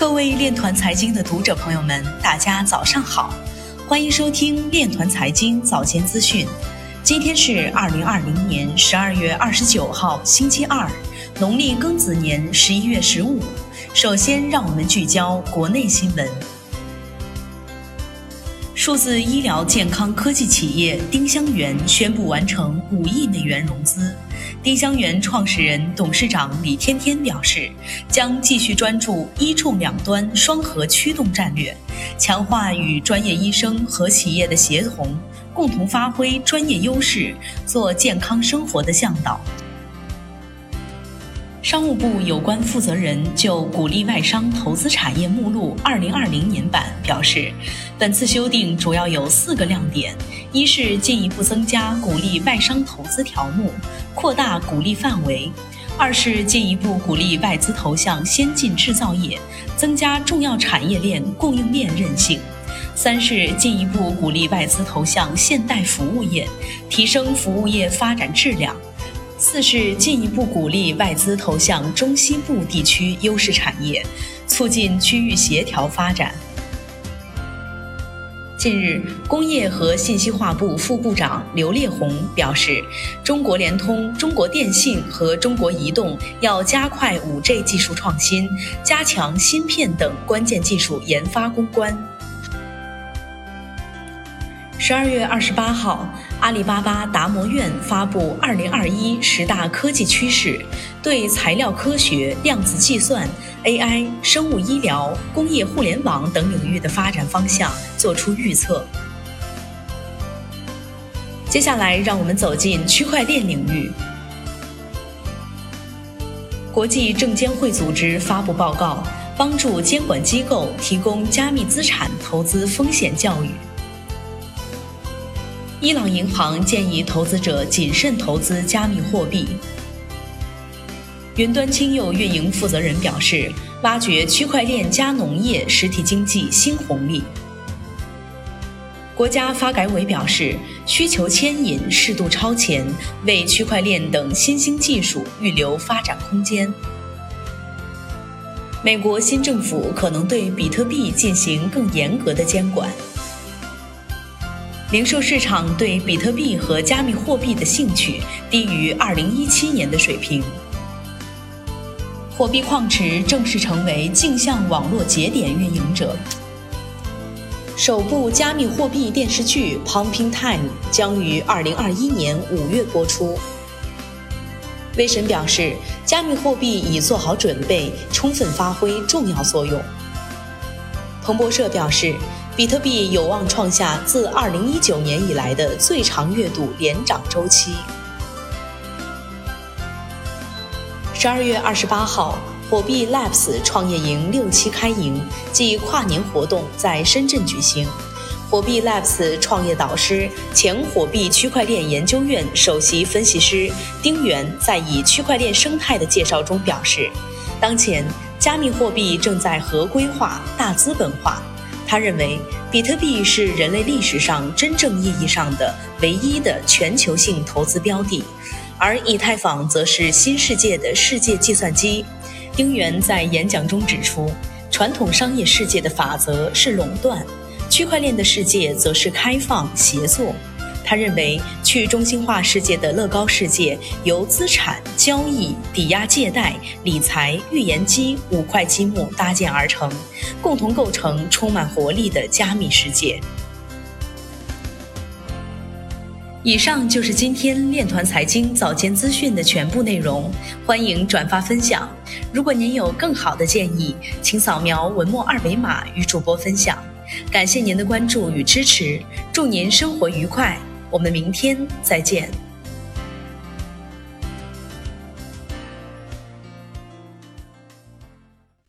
各位链团财经的读者朋友们，大家早上好，欢迎收听链团财经早间资讯。今天是二零二零年十二月二十九号，星期二，农历庚子年十一月十五。首先，让我们聚焦国内新闻。数字医疗健康科技企业丁香园宣布完成五亿美元融资。丁香园创始人、董事长李天天表示，将继续专注医重两端双核驱动战略，强化与专业医生和企业的协同，共同发挥专业优势，做健康生活的向导。商务部有关负责人就鼓励外商投资产业目录（二零二零年版）表示，本次修订主要有四个亮点：一是进一步增加鼓励外商投资条目，扩大鼓励范围；二是进一步鼓励外资投向先进制造业，增加重要产业链供应链韧性；三是进一步鼓励外资投向现代服务业，提升服务业发展质量。四是进一步鼓励外资投向中西部地区优势产业，促进区域协调发展。近日，工业和信息化部副部长刘烈宏表示，中国联通、中国电信和中国移动要加快 5G 技术创新，加强芯片等关键技术研发攻关。十二月二十八号，阿里巴巴达摩院发布二零二一十大科技趋势，对材料科学、量子计算、AI、生物医疗、工业互联网等领域的发展方向作出预测。接下来，让我们走进区块链领域。国际证监会组织发布报告，帮助监管机构提供加密资产投资风险教育。伊朗银行建议投资者谨慎投资加密货币。云端青柚运营负责人表示，挖掘区块链加农业实体经济新红利。国家发改委表示，需求牵引适度超前，为区块链等新兴技术预留发展空间。美国新政府可能对比特币进行更严格的监管。零售市场对比特币和加密货币的兴趣低于2017年的水平。货币矿池正式成为镜像网络节点运营者。首部加密货币电视剧《Pumping Time》将于2021年5月播出。威神表示，加密货币已做好准备，充分发挥重要作用。彭博社表示。比特币有望创下自2019年以来的最长月度连涨周期。十二月二十八号，火币 Labs 创业营六期开营，即跨年活动在深圳举行。火币 Labs 创业导师、前火币区块链研究院首席分析师丁元在以区块链生态的介绍中表示，当前加密货币正在合规化、大资本化。他认为，比特币是人类历史上真正意义上的唯一的全球性投资标的，而以太坊则是新世界的世界计算机。丁元在演讲中指出，传统商业世界的法则是垄断，区块链的世界则是开放协作。他认为，去中心化世界的乐高世界由资产交易、抵押借贷、理财、预言机五块积木搭建而成，共同构成充满活力的加密世界。以上就是今天链团财经早间资讯的全部内容，欢迎转发分享。如果您有更好的建议，请扫描文末二维码与主播分享。感谢您的关注与支持，祝您生活愉快。我们明天再见。